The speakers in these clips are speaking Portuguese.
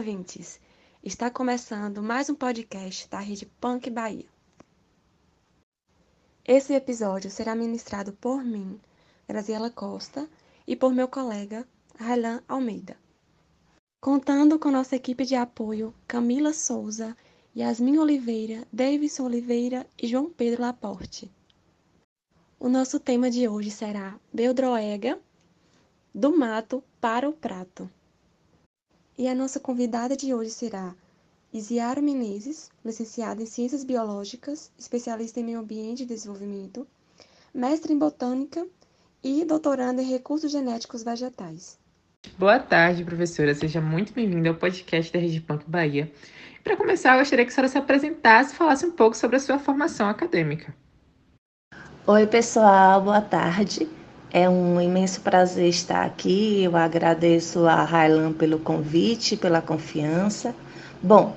ouvintes! Está começando mais um podcast da Rede Punk Bahia. Esse episódio será ministrado por mim, Graziela Costa, e por meu colega, Railan Almeida. Contando com nossa equipe de apoio Camila Souza, Yasmin Oliveira, Davidson Oliveira e João Pedro Laporte. O nosso tema de hoje será Beldroega, do mato para o prato. E a nossa convidada de hoje será Isiara Menezes, licenciada em Ciências Biológicas, especialista em Meio Ambiente e Desenvolvimento, mestre em Botânica e doutoranda em Recursos Genéticos Vegetais. Boa tarde, professora. Seja muito bem-vinda ao podcast da Rede Punk Bahia. Para começar, eu gostaria que a senhora se apresentasse e falasse um pouco sobre a sua formação acadêmica. Oi, pessoal. Boa tarde. É um imenso prazer estar aqui. Eu agradeço a Railan pelo convite, pela confiança. Bom,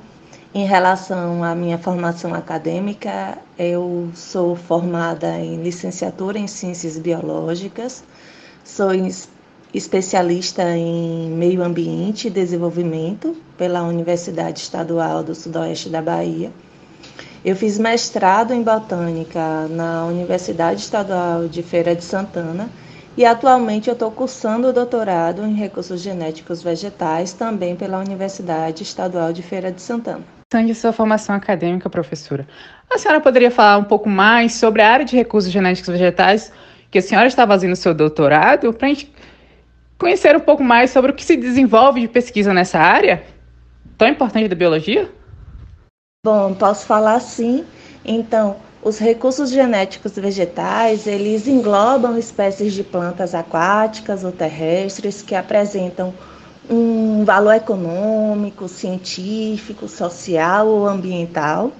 em relação à minha formação acadêmica, eu sou formada em licenciatura em Ciências Biológicas, sou especialista em Meio Ambiente e Desenvolvimento pela Universidade Estadual do Sudoeste da Bahia eu fiz mestrado em botânica na Universidade Estadual de Feira de Santana e atualmente eu estou cursando o doutorado em recursos genéticos vegetais também pela Universidade Estadual de Feira de Santana. De sua formação acadêmica, professora, a senhora poderia falar um pouco mais sobre a área de recursos genéticos vegetais que a senhora está fazendo seu doutorado, para a gente conhecer um pouco mais sobre o que se desenvolve de pesquisa nessa área tão importante da biologia? Bom, posso falar sim. Então, os recursos genéticos vegetais, eles englobam espécies de plantas aquáticas ou terrestres que apresentam um valor econômico, científico, social ou ambiental.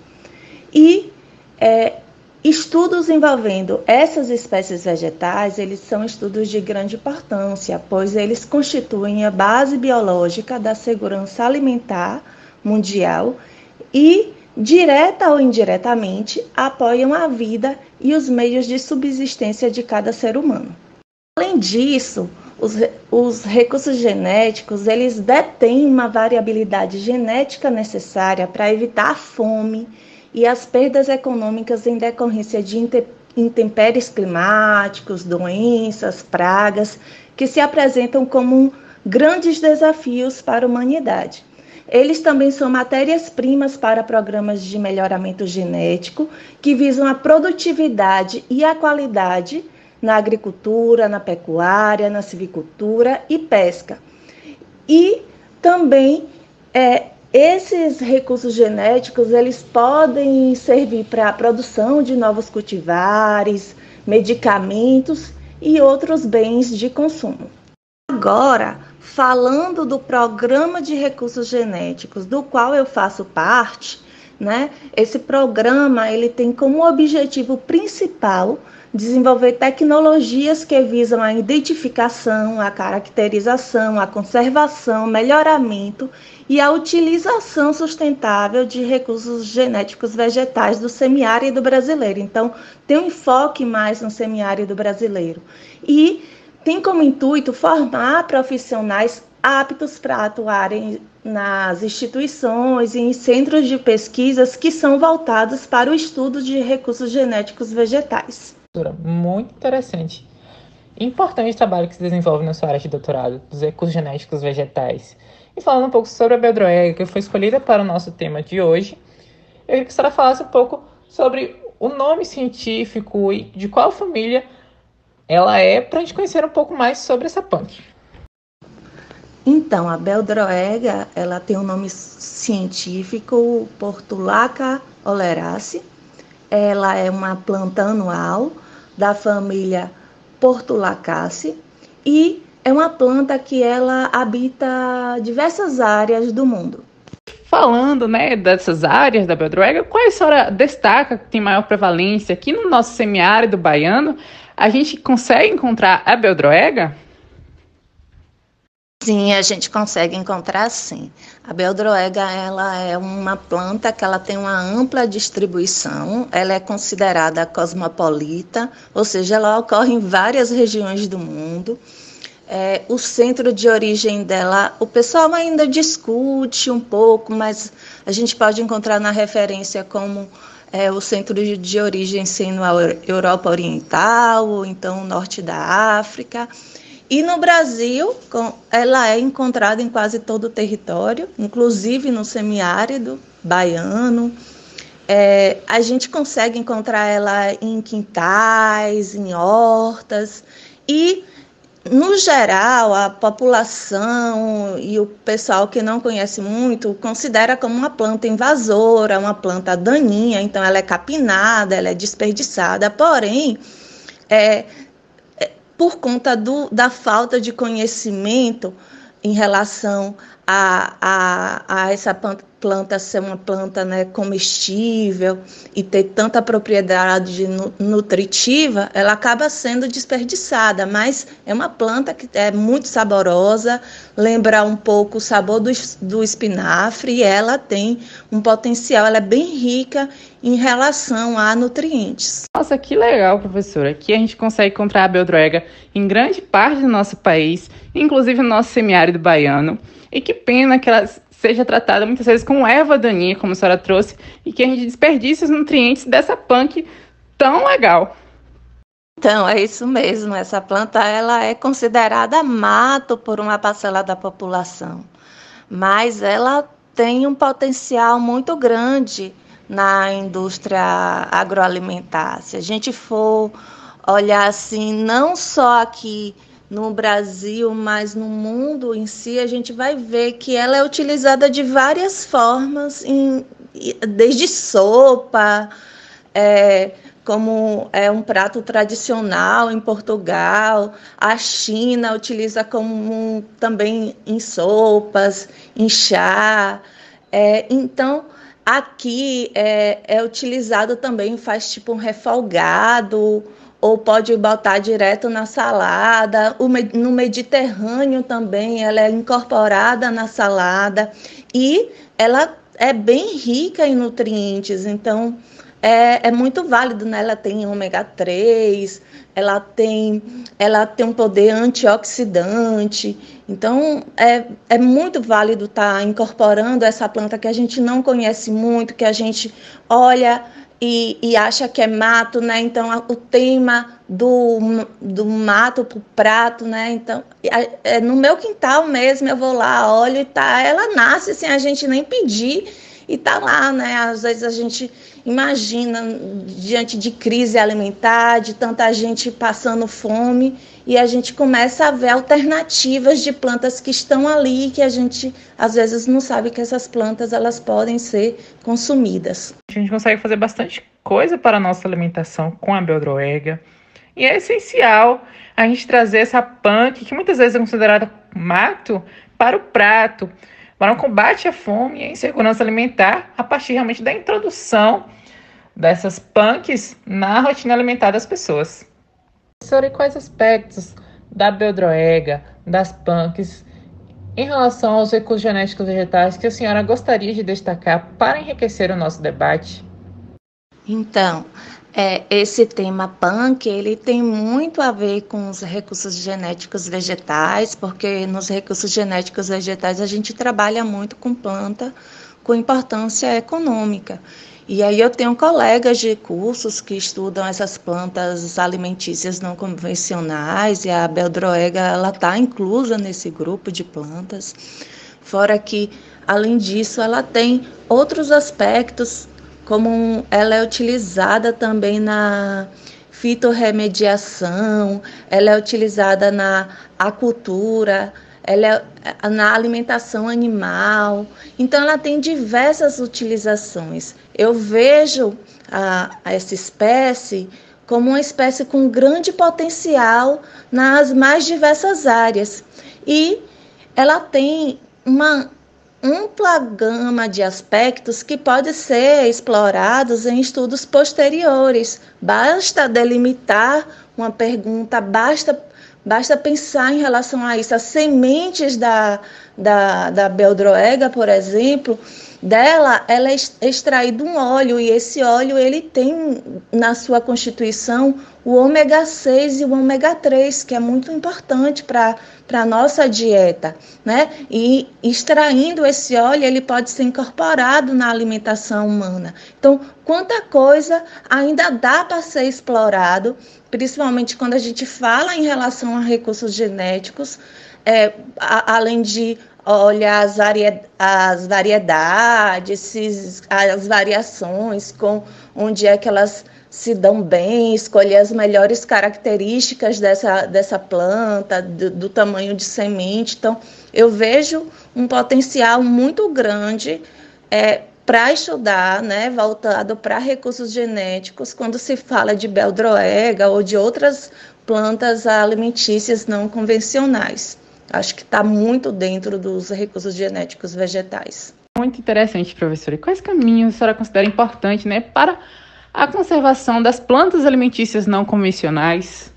E é, estudos envolvendo essas espécies vegetais, eles são estudos de grande importância, pois eles constituem a base biológica da segurança alimentar mundial e, direta ou indiretamente, apoiam a vida e os meios de subsistência de cada ser humano. Além disso, os, os recursos genéticos eles detêm uma variabilidade genética necessária para evitar a fome e as perdas econômicas em decorrência de intempéries climáticos, doenças, pragas, que se apresentam como grandes desafios para a humanidade. Eles também são matérias-primas para programas de melhoramento genético que visam a produtividade e a qualidade na agricultura, na pecuária, na silvicultura e pesca. E também é, esses recursos genéticos eles podem servir para a produção de novos cultivares, medicamentos e outros bens de consumo. Agora, falando do programa de recursos genéticos, do qual eu faço parte, né? Esse programa ele tem como objetivo principal desenvolver tecnologias que visam a identificação, a caracterização, a conservação, melhoramento e a utilização sustentável de recursos genéticos vegetais do semiárido brasileiro. Então, tem um enfoque mais no semiárido brasileiro. E tem como intuito formar profissionais aptos para atuarem nas instituições e em centros de pesquisas que são voltados para o estudo de recursos genéticos vegetais. Muito interessante. Importante o trabalho que se desenvolve na sua área de doutorado, dos recursos genéticos vegetais. E falando um pouco sobre a beldroega, que foi escolhida para o nosso tema de hoje, eu queria que a senhora falasse um pouco sobre o nome científico e de qual família ela é para a gente conhecer um pouco mais sobre essa punk. Então, a Beldroega, ela tem o um nome científico Portulaca oleraceae. Ela é uma planta anual da família Portulacaceae e é uma planta que ela habita diversas áreas do mundo. Falando, né, dessas áreas da Beldroega, quais a senhora destaca que tem maior prevalência aqui no nosso semiárido baiano? A gente consegue encontrar a beldroega? Sim, a gente consegue encontrar sim. A beldroega ela é uma planta que ela tem uma ampla distribuição, ela é considerada cosmopolita, ou seja, ela ocorre em várias regiões do mundo. é, o centro de origem dela, o pessoal ainda discute um pouco, mas a gente pode encontrar na referência como é, o centro de, de origem sendo a Europa Oriental, ou então o norte da África. E no Brasil, ela é encontrada em quase todo o território, inclusive no semiárido baiano. É, a gente consegue encontrar ela em quintais, em hortas e no geral, a população e o pessoal que não conhece muito considera como uma planta invasora, uma planta daninha, então ela é capinada, ela é desperdiçada. Porém, é, é por conta do, da falta de conhecimento em relação a, a, a essa planta ser uma planta né, comestível e ter tanta propriedade nutritiva, ela acaba sendo desperdiçada, mas é uma planta que é muito saborosa, lembra um pouco o sabor do, do espinafre e ela tem um potencial, ela é bem rica em relação a nutrientes. Nossa, que legal, professora. Aqui a gente consegue encontrar a beldroega em grande parte do nosso país, inclusive no nosso semiárido baiano. E que pena que elas seja tratada muitas vezes com erva daninha, como a senhora trouxe, e que a gente desperdice os nutrientes dessa punk tão legal. Então, é isso mesmo. Essa planta ela é considerada mato por uma parcela da população, mas ela tem um potencial muito grande na indústria agroalimentar. Se a gente for olhar assim, não só aqui no Brasil, mas no mundo em si, a gente vai ver que ela é utilizada de várias formas, em, desde sopa, é, como é um prato tradicional em Portugal, a China utiliza como também em sopas, em chá. É, então, aqui é, é utilizado também, faz tipo um refogado, ou pode botar direto na salada. no Mediterrâneo também ela é incorporada na salada e ela é bem rica em nutrientes, então é, é muito válido, né? Ela tem ômega 3, ela tem, ela tem um poder antioxidante, então é, é muito válido estar tá incorporando essa planta que a gente não conhece muito, que a gente olha e, e, acha que é mato, né? Então a, o tema do, do mato pro prato, né? Então é, no meu quintal mesmo eu vou lá, olho e tá, ela nasce sem a gente nem pedir e tá lá, né? Às vezes a gente imagina diante de crise alimentar, de tanta gente passando fome e a gente começa a ver alternativas de plantas que estão ali que a gente às vezes não sabe que essas plantas elas podem ser consumidas. A gente consegue fazer bastante coisa para a nossa alimentação com a beldroega. E é essencial a gente trazer essa punk, que muitas vezes é considerada mato, para o prato, para o combate à fome e à insegurança alimentar, a partir realmente da introdução dessas punks na rotina alimentar das pessoas. Professora, e quais aspectos da beldroega, das punks, em relação aos recursos genéticos vegetais que a senhora gostaria de destacar para enriquecer o nosso debate? Então, é, esse tema punk ele tem muito a ver com os recursos genéticos vegetais, porque nos recursos genéticos vegetais a gente trabalha muito com planta com importância econômica. E aí eu tenho colegas de cursos que estudam essas plantas alimentícias não convencionais e a beldroega ela está inclusa nesse grupo de plantas. Fora que, além disso, ela tem outros aspectos, como ela é utilizada também na fitorremediação, ela é utilizada na acultura, ela é na alimentação animal. Então, ela tem diversas utilizações. Eu vejo a, a essa espécie como uma espécie com grande potencial nas mais diversas áreas. E ela tem uma ampla gama de aspectos que pode ser explorados em estudos posteriores. Basta delimitar uma pergunta, basta Basta pensar em relação a isso. As sementes da, da, da beldroega, por exemplo, dela ela é extraído um óleo e esse óleo ele tem na sua constituição o ômega 6 e o ômega 3, que é muito importante para a nossa dieta, né? E extraindo esse óleo, ele pode ser incorporado na alimentação humana. Então, quanta coisa ainda dá para ser explorado, principalmente quando a gente fala em relação a recursos genéticos, é, a, além de olhar as, as variedades, as variações, com onde é que elas se dão bem, escolher as melhores características dessa, dessa planta, do, do tamanho de semente. Então, eu vejo um potencial muito grande é, para estudar, né, voltado para recursos genéticos, quando se fala de beldroega ou de outras plantas alimentícias não convencionais. Acho que está muito dentro dos recursos genéticos vegetais. Muito interessante, professora. E quais caminhos a senhora considera importante né, para a conservação das plantas alimentícias não convencionais?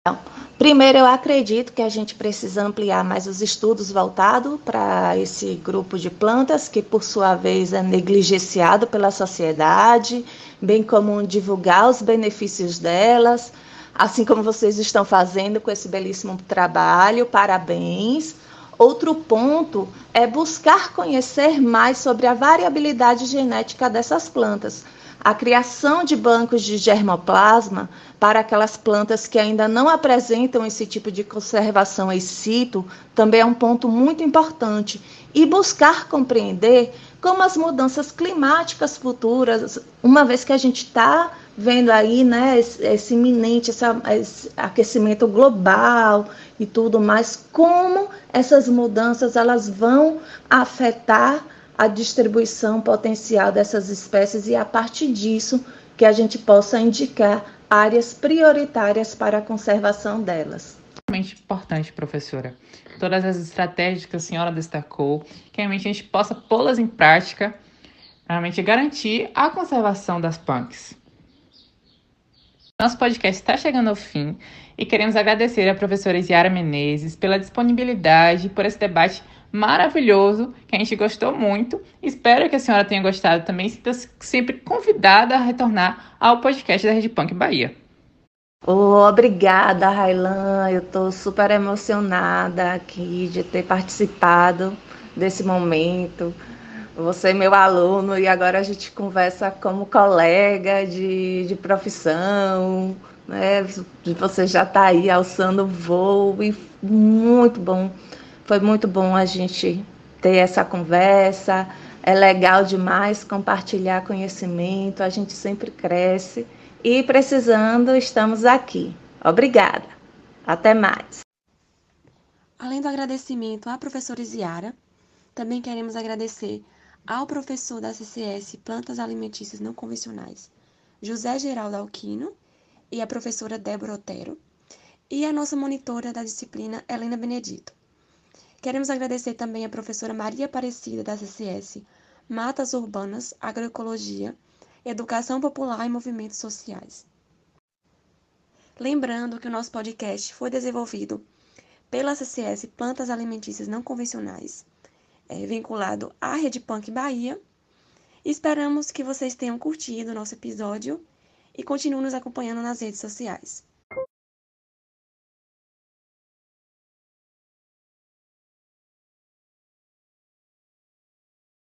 Então, primeiro, eu acredito que a gente precisa ampliar mais os estudos voltados para esse grupo de plantas, que por sua vez é negligenciado pela sociedade, bem como divulgar os benefícios delas, assim como vocês estão fazendo com esse belíssimo trabalho. Parabéns. Outro ponto é buscar conhecer mais sobre a variabilidade genética dessas plantas a criação de bancos de germoplasma para aquelas plantas que ainda não apresentam esse tipo de conservação ex situ também é um ponto muito importante. E buscar compreender como as mudanças climáticas futuras, uma vez que a gente está vendo aí né, esse, esse iminente esse, esse aquecimento global e tudo mais, como essas mudanças elas vão afetar a distribuição potencial dessas espécies e a partir disso que a gente possa indicar áreas prioritárias para a conservação delas. Muito importante, professora. Todas as estratégias que a senhora destacou, que realmente a gente possa pô-las em prática, realmente garantir a conservação das punks. Nosso podcast está chegando ao fim e queremos agradecer à professora Isiara Menezes pela disponibilidade por esse debate maravilhoso, que a gente gostou muito. Espero que a senhora tenha gostado também. Sinta sempre convidada a retornar ao podcast da Rede Punk Bahia. Oh, obrigada, Railan. Eu estou super emocionada aqui de ter participado desse momento. Você é meu aluno e agora a gente conversa como colega de, de profissão, né? Você já está aí alçando voo e muito bom foi muito bom a gente ter essa conversa. É legal demais compartilhar conhecimento, a gente sempre cresce. E precisando, estamos aqui. Obrigada. Até mais. Além do agradecimento à professora Isiara, também queremos agradecer ao professor da CCS Plantas Alimentícias Não Convencionais, José Geraldo Alquino, e à professora Débora Otero, e à nossa monitora da disciplina, Helena Benedito. Queremos agradecer também a professora Maria Aparecida, da CCS, Matas Urbanas, Agroecologia, Educação Popular e Movimentos Sociais. Lembrando que o nosso podcast foi desenvolvido pela CCS Plantas Alimentícias Não Convencionais, é, vinculado à Rede Punk Bahia. Esperamos que vocês tenham curtido o nosso episódio e continuem nos acompanhando nas redes sociais.